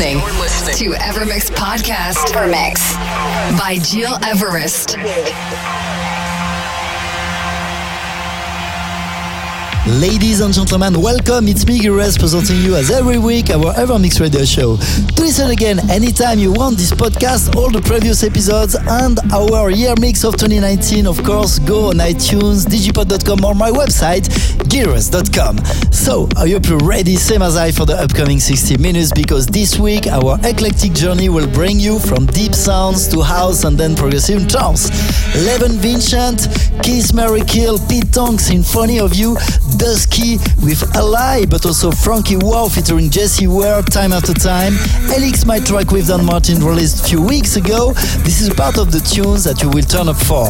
Listening to Evermix Podcast. Evermix by Gil Everest. Ladies and gentlemen, welcome. It's me, Gires, presenting you as every week our Evermix radio show. To listen again anytime you want this podcast, all the previous episodes, and our year mix of 2019, of course, go on iTunes, digipod.com, or my website, gileverest.com. So, I hope you're ready, same as I, for the upcoming 60 minutes, because this week our eclectic journey will bring you from deep sounds to house and then progressive trance. Leven Vincent, Kiss Mary Kill, Pete Tong, Symphony of You, Dusky with Ally, but also Frankie Wah featuring Jessie Ware time after time. Elix, my track with Don Martin released a few weeks ago. This is part of the tunes that you will turn up for.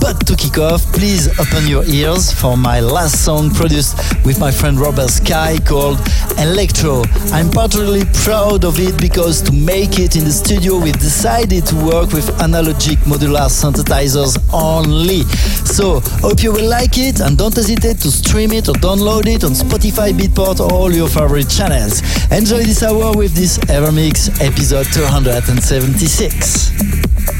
But to kick off, please open your ears for my last song produced with my friend Robert Sky called Electro. I'm particularly proud of it because to make it in the studio, we decided to work with analogic modular synthesizers only. So, hope you will like it and don't hesitate to stream it or download it on Spotify, Beatport, or all your favorite channels. Enjoy this hour with this Evermix episode 276.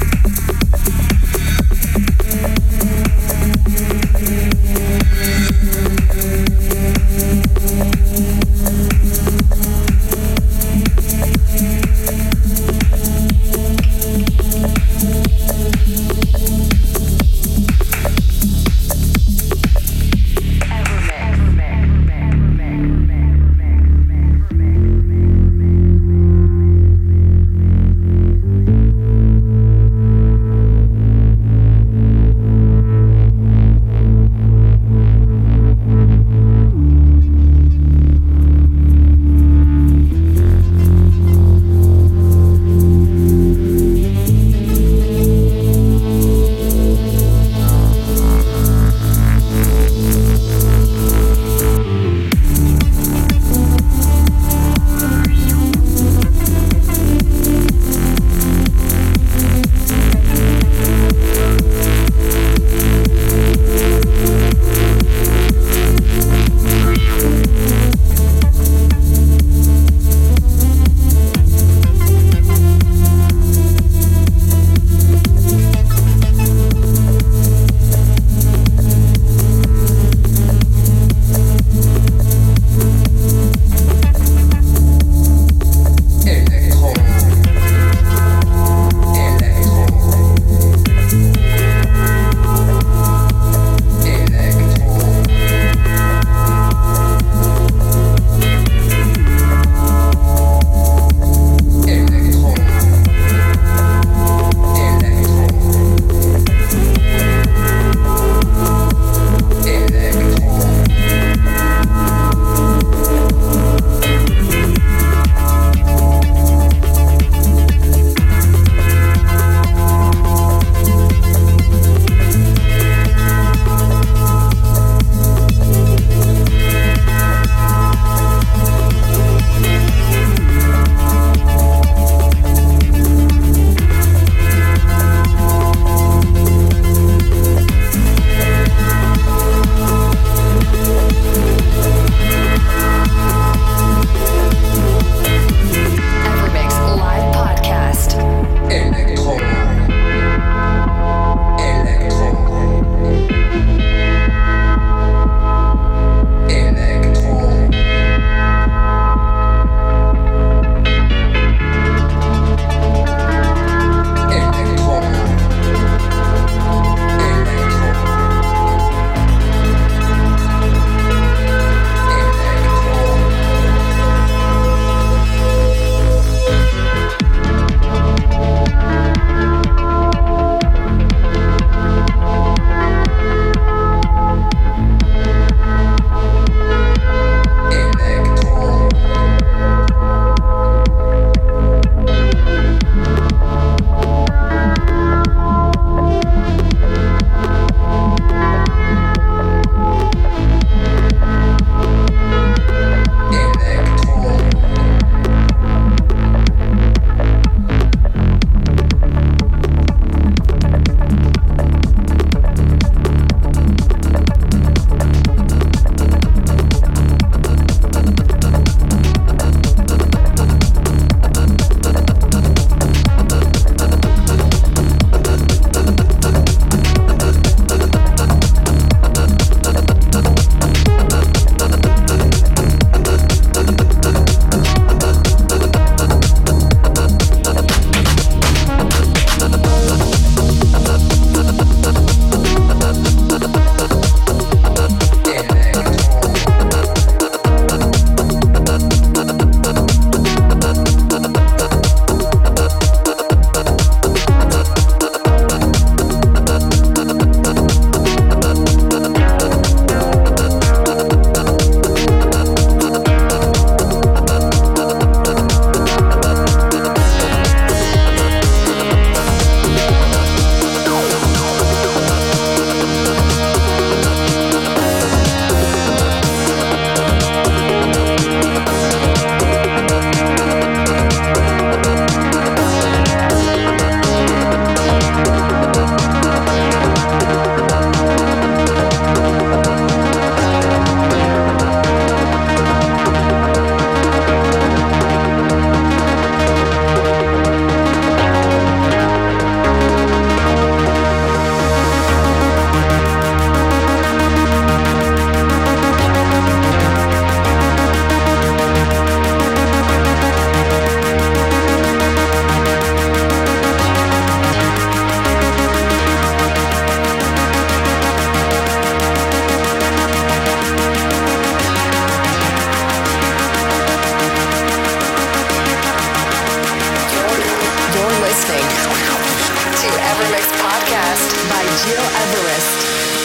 Gil Everest.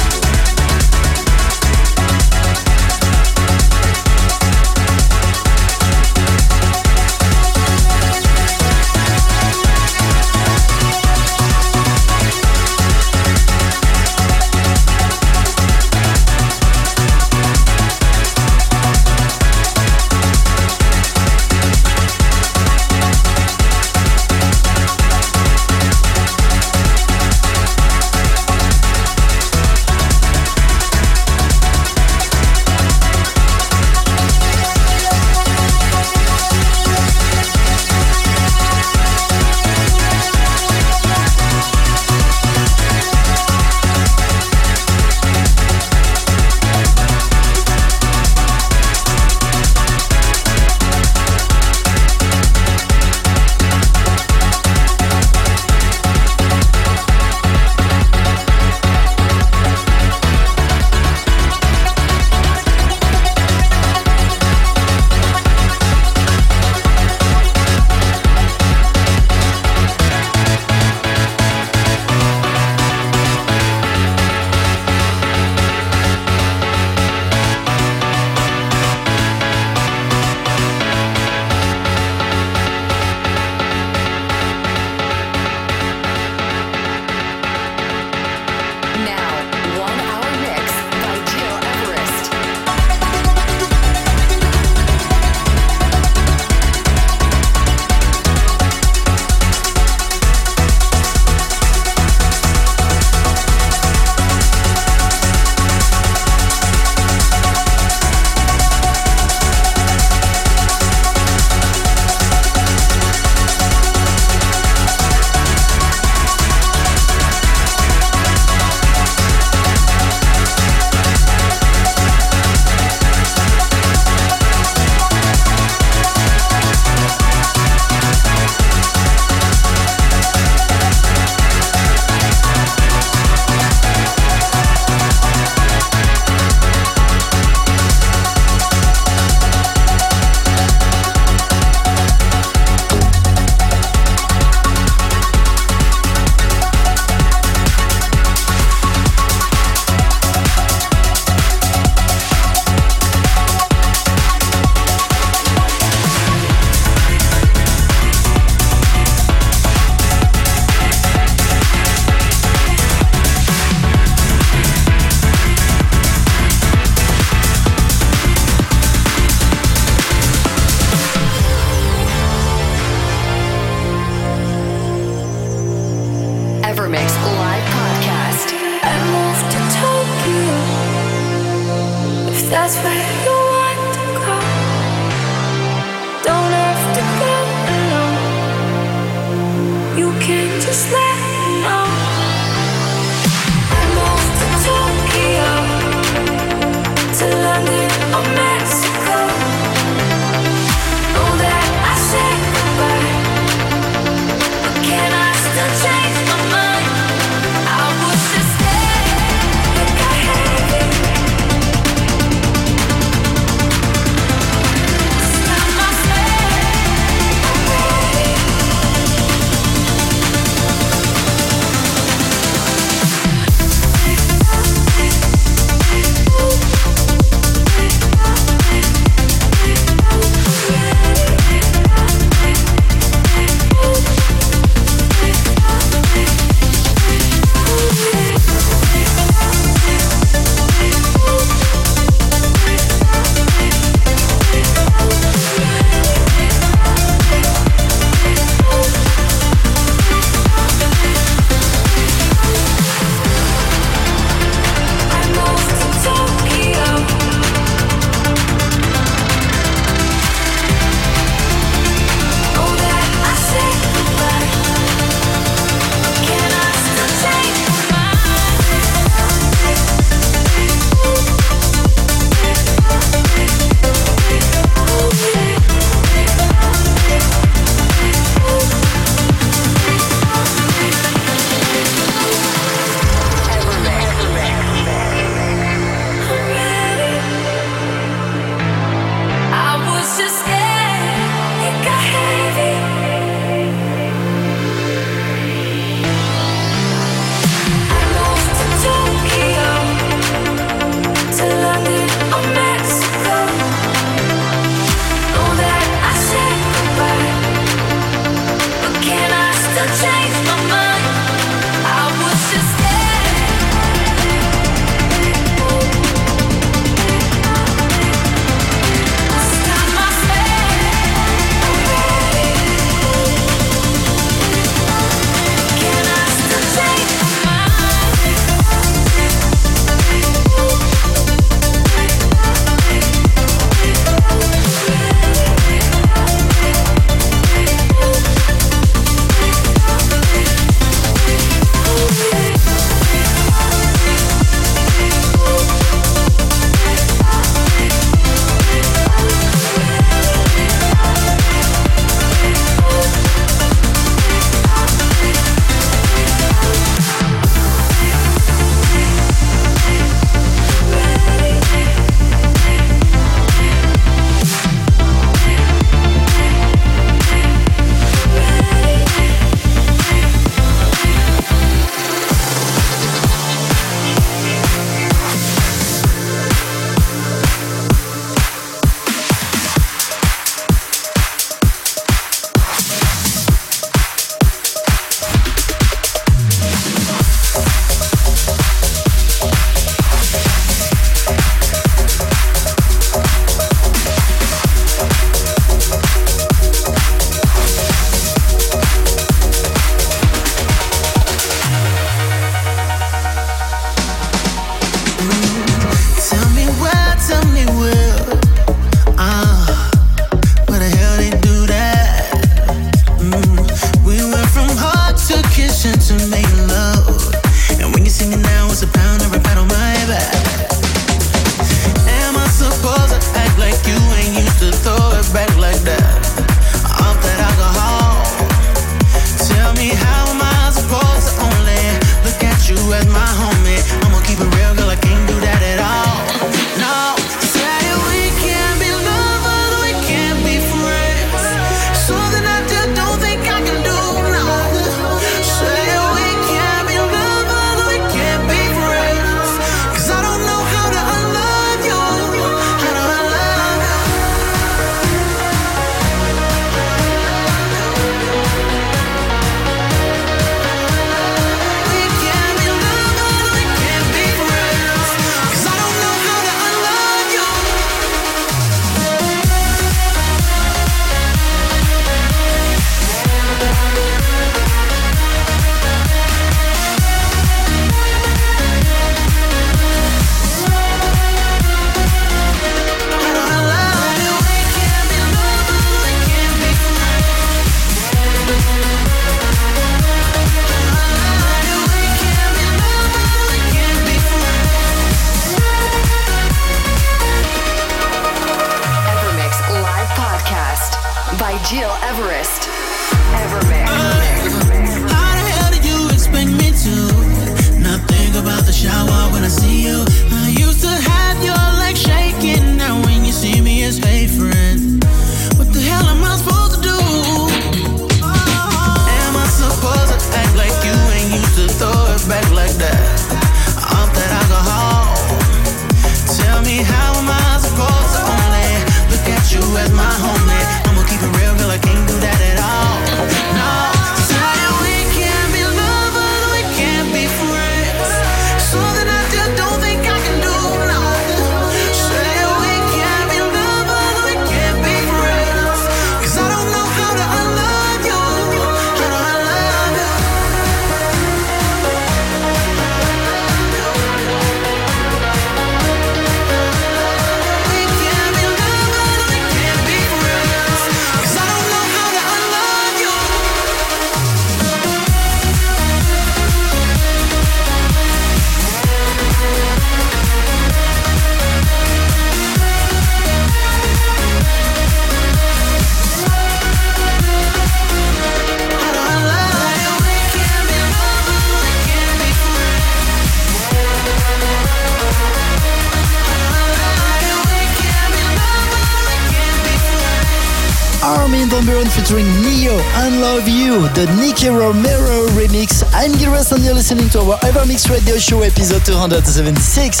Featuring Neo and Love You, the Nicky Romero remix. I'm Gil Everest and you're listening to our EverMix Radio Show episode 276.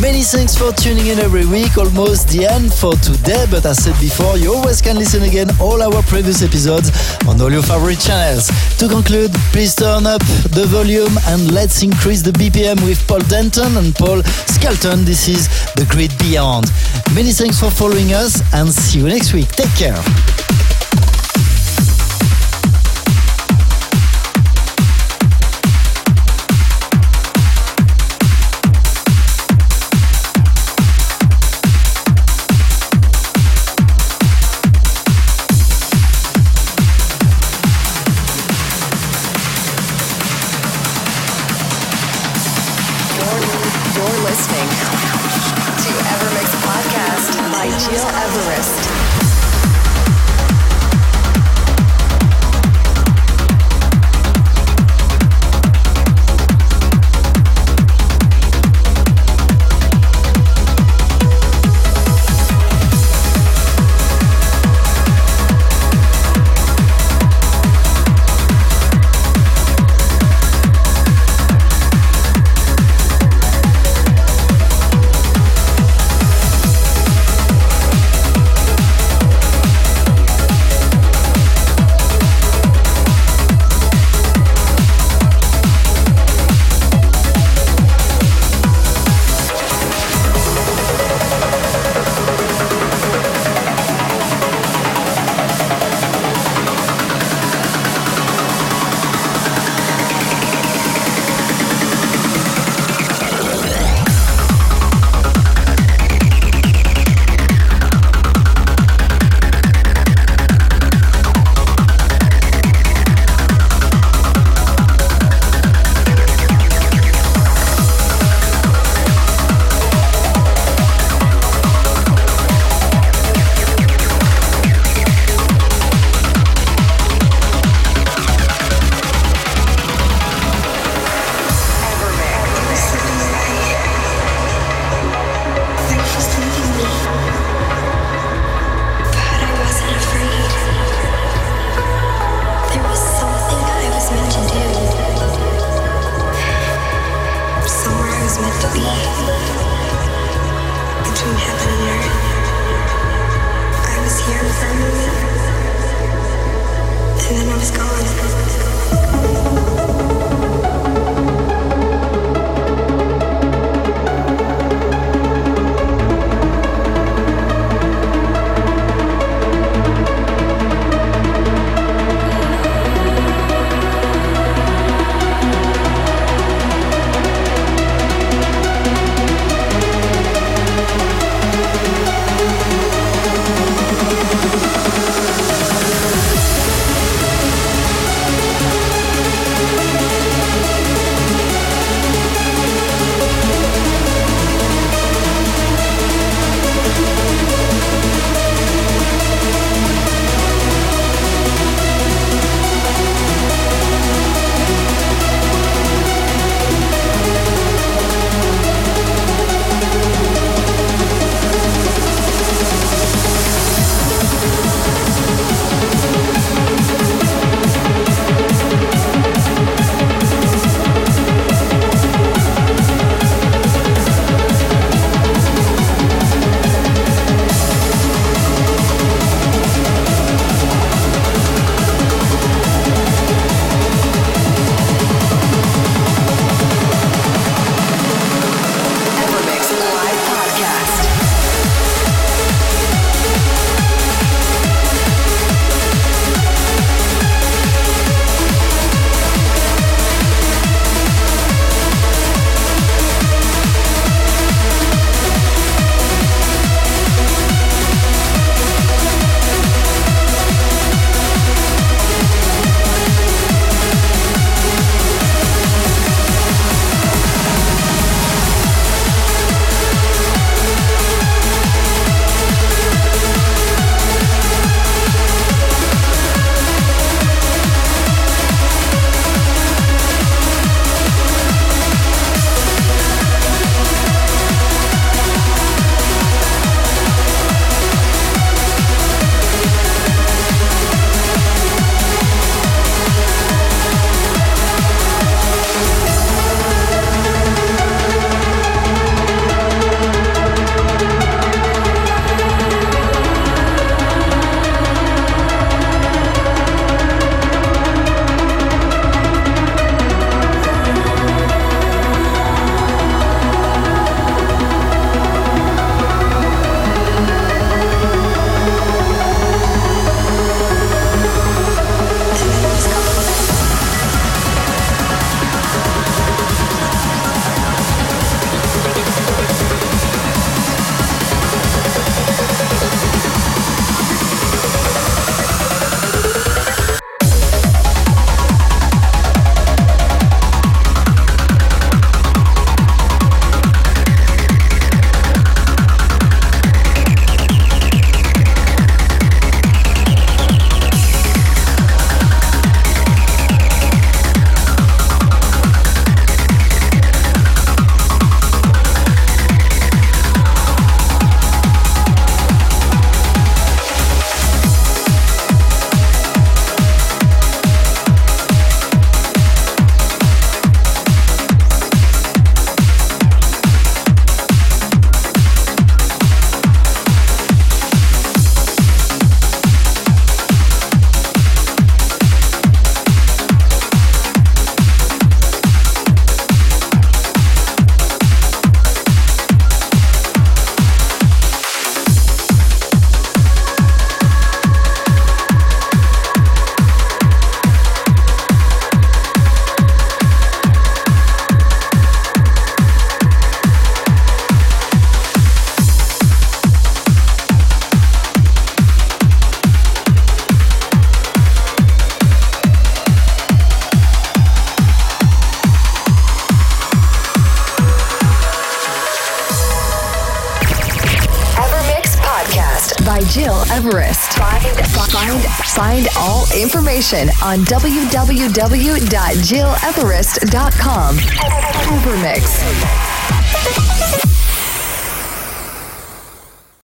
Many thanks for tuning in every week, almost the end for today, but as said before, you always can listen again all our previous episodes on all your favorite channels. To conclude, please turn up the volume and let's increase the BPM with Paul Denton and Paul Skelton. This is The Great Beyond. Many thanks for following us and see you next week. Take care. On www.gileverest.com. Evermix.